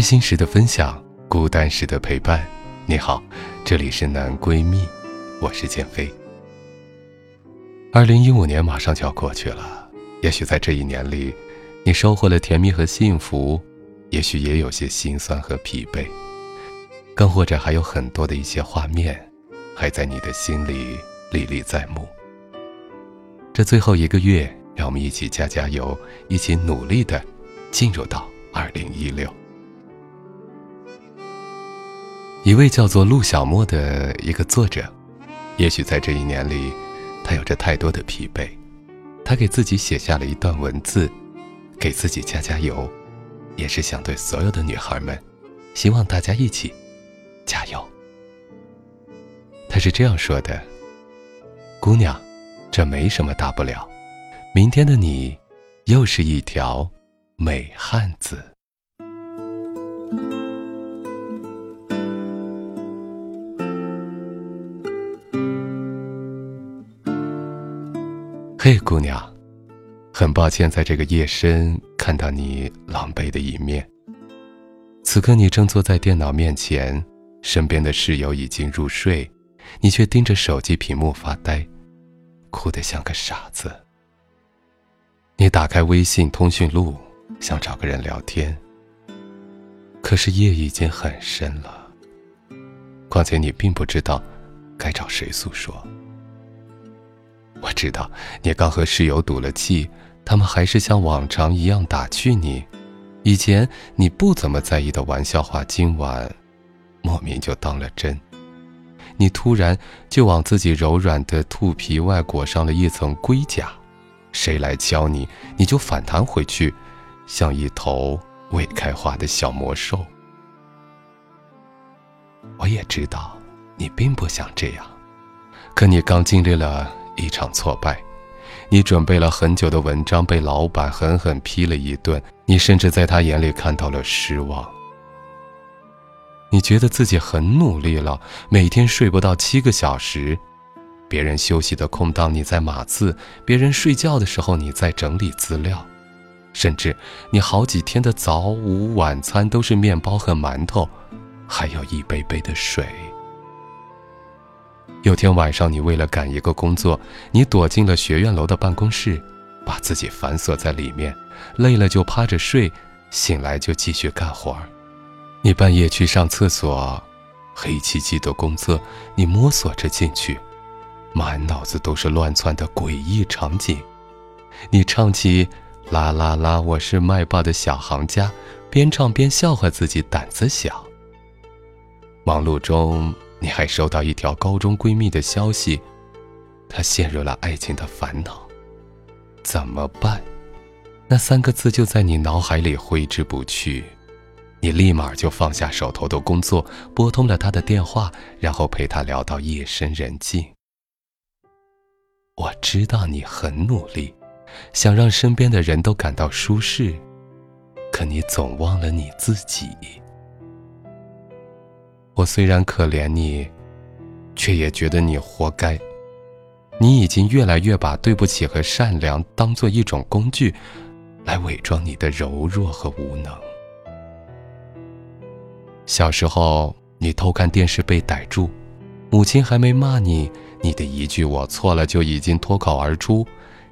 开心时的分享，孤单时的陪伴。你好，这里是男闺蜜，我是建飞。二零一五年马上就要过去了，也许在这一年里，你收获了甜蜜和幸福，也许也有些心酸和疲惫，更或者还有很多的一些画面，还在你的心里历历在目。这最后一个月，让我们一起加加油，一起努力的进入到二零一六。一位叫做陆小莫的一个作者，也许在这一年里，他有着太多的疲惫，他给自己写下了一段文字，给自己加加油，也是想对所有的女孩们，希望大家一起加油。他是这样说的：“姑娘，这没什么大不了，明天的你，又是一条美汉子。”嘿，姑娘，很抱歉在这个夜深看到你狼狈的一面。此刻你正坐在电脑面前，身边的室友已经入睡，你却盯着手机屏幕发呆，哭得像个傻子。你打开微信通讯录，想找个人聊天，可是夜已经很深了。况且你并不知道该找谁诉说。我知道你刚和室友赌了气，他们还是像往常一样打趣你。以前你不怎么在意的玩笑话，今晚莫名就当了真。你突然就往自己柔软的兔皮外裹上了一层龟甲，谁来敲你，你就反弹回去，像一头未开花的小魔兽。我也知道你并不想这样，可你刚经历了。一场挫败，你准备了很久的文章被老板狠狠批了一顿，你甚至在他眼里看到了失望。你觉得自己很努力了，每天睡不到七个小时，别人休息的空档你在码字，别人睡觉的时候你在整理资料，甚至你好几天的早午晚餐都是面包和馒头，还有一杯杯的水。有天晚上，你为了赶一个工作，你躲进了学院楼的办公室，把自己反锁在里面，累了就趴着睡，醒来就继续干活儿你半夜去上厕所，黑漆漆的工作，你摸索着进去，满脑子都是乱窜的诡异场景。你唱起“啦啦啦，我是麦霸的小行家”，边唱边笑话自己胆子小。忙碌中。你还收到一条高中闺蜜的消息，她陷入了爱情的烦恼，怎么办？那三个字就在你脑海里挥之不去，你立马就放下手头的工作，拨通了她的电话，然后陪她聊到夜深人静。我知道你很努力，想让身边的人都感到舒适，可你总忘了你自己。我虽然可怜你，却也觉得你活该。你已经越来越把对不起和善良当做一种工具，来伪装你的柔弱和无能。小时候，你偷看电视被逮住，母亲还没骂你，你的一句“我错了”就已经脱口而出，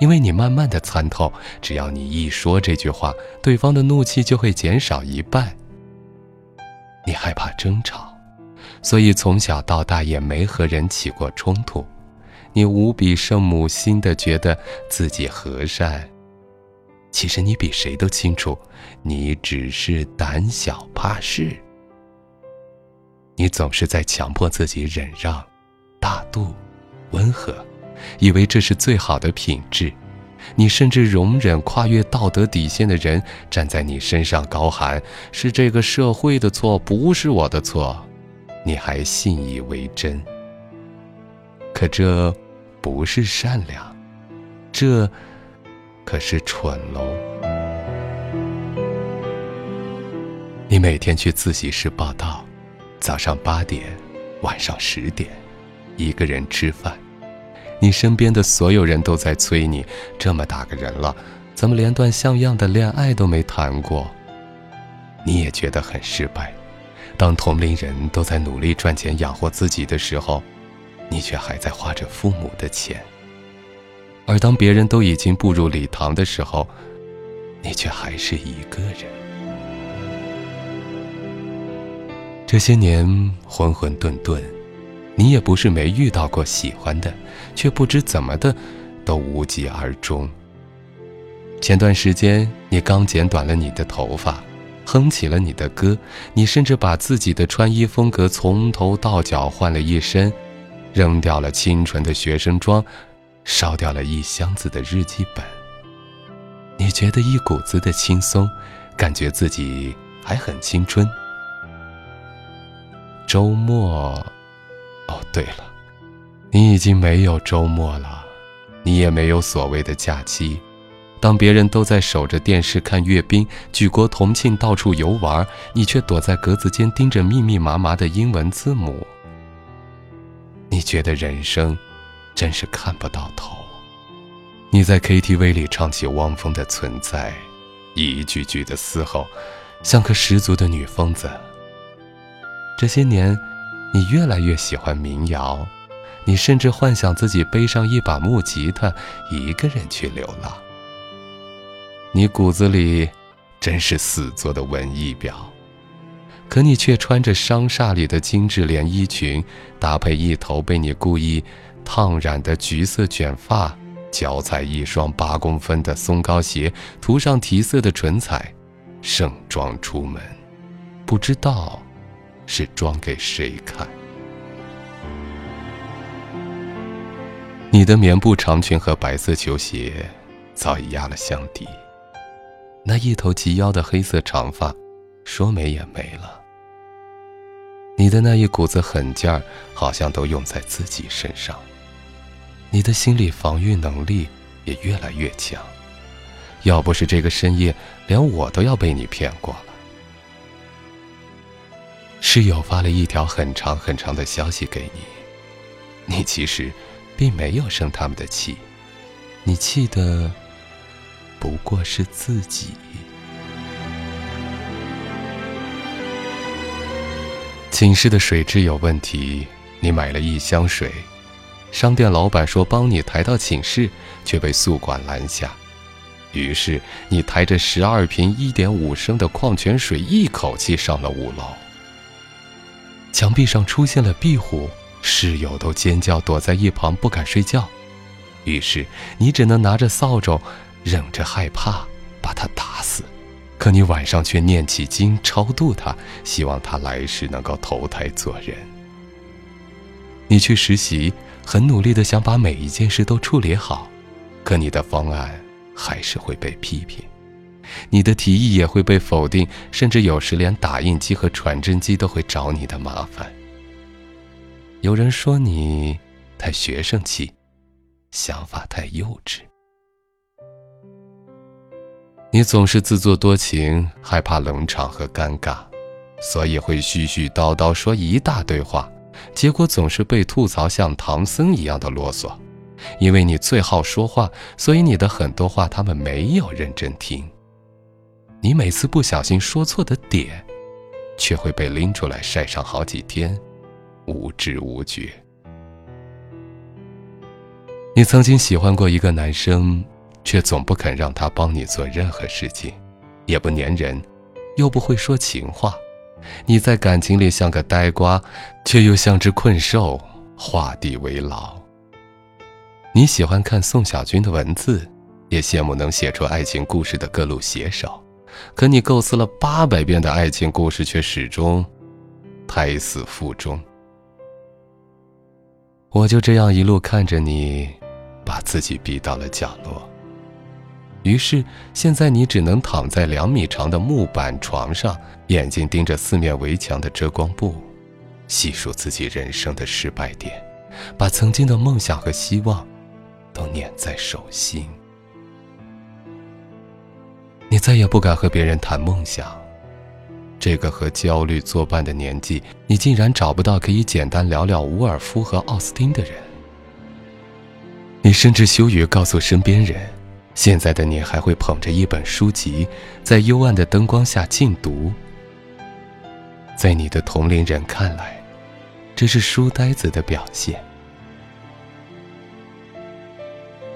因为你慢慢的参透，只要你一说这句话，对方的怒气就会减少一半。你害怕争吵，所以从小到大也没和人起过冲突。你无比圣母心的觉得自己和善，其实你比谁都清楚，你只是胆小怕事。你总是在强迫自己忍让、大度、温和，以为这是最好的品质。你甚至容忍跨越道德底线的人站在你身上高喊：“是这个社会的错，不是我的错。”你还信以为真。可这不是善良，这可是蠢喽！你每天去自习室报道，早上八点，晚上十点，一个人吃饭。你身边的所有人都在催你，这么大个人了，怎么连段像样的恋爱都没谈过？你也觉得很失败。当同龄人都在努力赚钱养活自己的时候，你却还在花着父母的钱。而当别人都已经步入礼堂的时候，你却还是一个人。这些年浑浑沌沌，你也不是没遇到过喜欢的，却不知怎么的，都无疾而终。前段时间你刚剪短了你的头发。哼起了你的歌，你甚至把自己的穿衣风格从头到脚换了一身，扔掉了清纯的学生装，烧掉了一箱子的日记本。你觉得一股子的轻松，感觉自己还很青春。周末，哦对了，你已经没有周末了，你也没有所谓的假期。当别人都在守着电视看阅兵、举国同庆、到处游玩，你却躲在格子间盯着密密麻麻的英文字母。你觉得人生真是看不到头。你在 KTV 里唱起汪峰的《存在》，一句句的嘶吼，像个十足的女疯子。这些年，你越来越喜欢民谣，你甚至幻想自己背上一把木吉他，一个人去流浪。你骨子里真是死做的文艺婊，可你却穿着商厦里的精致连衣裙，搭配一头被你故意烫染的橘色卷发，脚踩一双八公分的松糕鞋，涂上提色的唇彩，盛装出门，不知道是装给谁看。你的棉布长裙和白色球鞋早已压了箱底。那一头及腰的黑色长发，说没也没了。你的那一股子狠劲儿，好像都用在自己身上。你的心理防御能力也越来越强。要不是这个深夜，连我都要被你骗过了。室友发了一条很长很长的消息给你，你其实并没有生他们的气，你气的。不过是自己。寝室的水质有问题，你买了一箱水，商店老板说帮你抬到寝室，却被宿管拦下。于是你抬着十二瓶一点五升的矿泉水，一口气上了五楼。墙壁上出现了壁虎，室友都尖叫，躲在一旁不敢睡觉。于是你只能拿着扫帚。忍着害怕把他打死，可你晚上却念起经超度他，希望他来世能够投胎做人。你去实习，很努力的想把每一件事都处理好，可你的方案还是会被批评，你的提议也会被否定，甚至有时连打印机和传真机都会找你的麻烦。有人说你太学生气，想法太幼稚。你总是自作多情，害怕冷场和尴尬，所以会絮絮叨叨说一大堆话，结果总是被吐槽像唐僧一样的啰嗦。因为你最好说话，所以你的很多话他们没有认真听。你每次不小心说错的点，却会被拎出来晒上好几天，无知无觉。你曾经喜欢过一个男生，却总不肯让他帮你做任何事情，也不粘人，又不会说情话。你在感情里像个呆瓜，却又像只困兽，画地为牢。你喜欢看宋小军的文字，也羡慕能写出爱情故事的各路写手，可你构思了八百遍的爱情故事，却始终胎死腹中。我就这样一路看着你，把自己逼到了角落。于是，现在你只能躺在两米长的木板床上，眼睛盯着四面围墙的遮光布，细数自己人生的失败点，把曾经的梦想和希望都捻在手心。你再也不敢和别人谈梦想。这个和焦虑作伴的年纪，你竟然找不到可以简单聊聊伍尔夫和奥斯汀的人。你甚至羞于告诉身边人。现在的你还会捧着一本书籍，在幽暗的灯光下静读。在你的同龄人看来，这是书呆子的表现。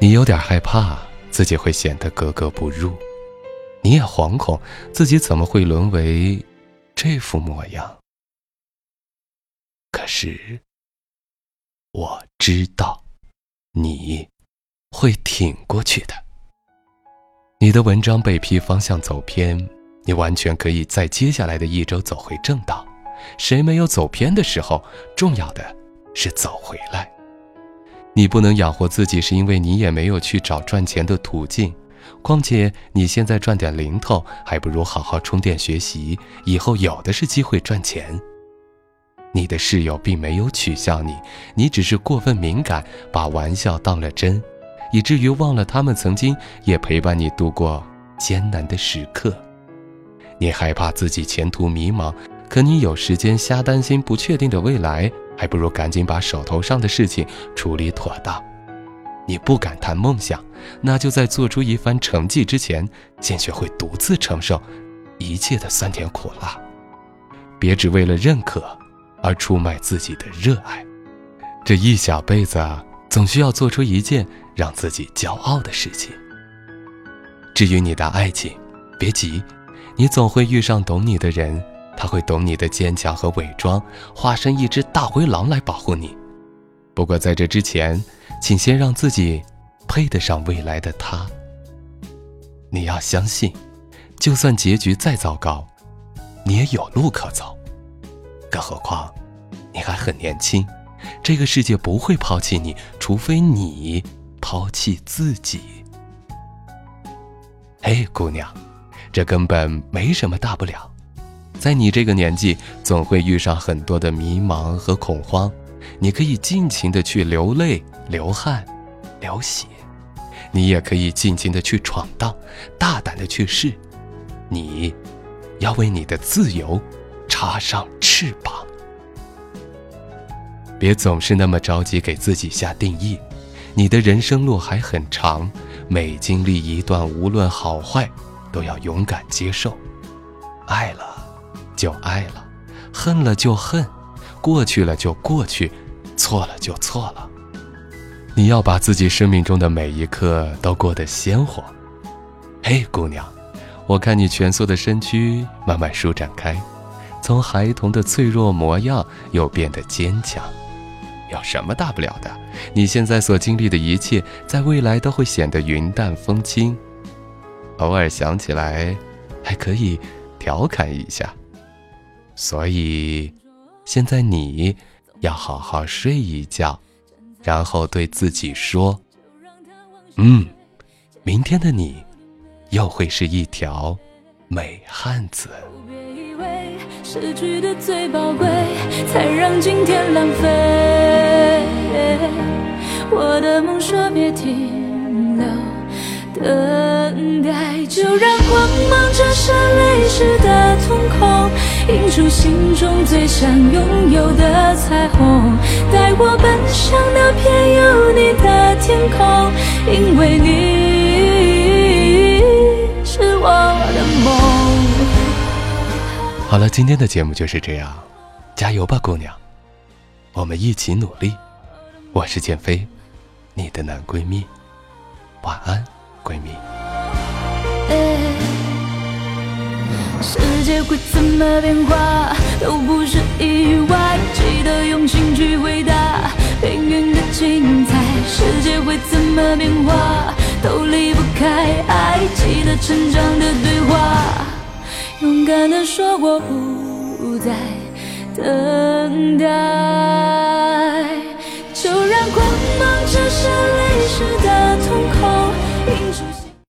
你有点害怕自己会显得格格不入，你也惶恐自己怎么会沦为这副模样。可是，我知道，你会挺过去的。你的文章被批方向走偏，你完全可以在接下来的一周走回正道。谁没有走偏的时候？重要的是走回来。你不能养活自己，是因为你也没有去找赚钱的途径。况且你现在赚点零头，还不如好好充电学习，以后有的是机会赚钱。你的室友并没有取笑你，你只是过分敏感，把玩笑当了真。以至于忘了他们曾经也陪伴你度过艰难的时刻，你害怕自己前途迷茫，可你有时间瞎担心不确定的未来，还不如赶紧把手头上的事情处理妥当。你不敢谈梦想，那就在做出一番成绩之前，先学会独自承受一切的酸甜苦辣，别只为了认可而出卖自己的热爱。这一小辈子，总需要做出一件。让自己骄傲的事情。至于你的爱情，别急，你总会遇上懂你的人，他会懂你的坚强和伪装，化身一只大灰狼来保护你。不过在这之前，请先让自己配得上未来的他。你要相信，就算结局再糟糕，你也有路可走。更何况，你还很年轻，这个世界不会抛弃你，除非你。抛弃自己，嘿，姑娘，这根本没什么大不了。在你这个年纪，总会遇上很多的迷茫和恐慌，你可以尽情的去流泪、流汗、流血，你也可以尽情的去闯荡，大胆的去试。你，要为你的自由插上翅膀，别总是那么着急给自己下定义。你的人生路还很长，每经历一段，无论好坏，都要勇敢接受。爱了就爱了，恨了就恨，过去了就过去，错了就错了。你要把自己生命中的每一刻都过得鲜活。嘿，姑娘，我看你蜷缩的身躯慢慢舒展开，从孩童的脆弱模样又变得坚强。有什么大不了的？你现在所经历的一切，在未来都会显得云淡风轻。偶尔想起来，还可以调侃一下。所以，现在你要好好睡一觉，然后对自己说：“嗯，明天的你，又会是一条美汉子。”失去的最宝贵，才让今天浪费。我的梦说别停留，等待，就让光芒折射泪湿的瞳孔，映出心中最想拥有的彩虹。带我奔向那片有你的天空，因为你好了，今天的节目就是这样，加油吧，姑娘，我们一起努力。我是建飞，你的男闺蜜，晚安。闺蜜。世界会怎么变化都不是意外，记得用心去回答命运的精彩。世界会怎么变化都离不开爱，记得成长的对话，勇敢地说，我不再等待，就让光芒折射泪湿的痛。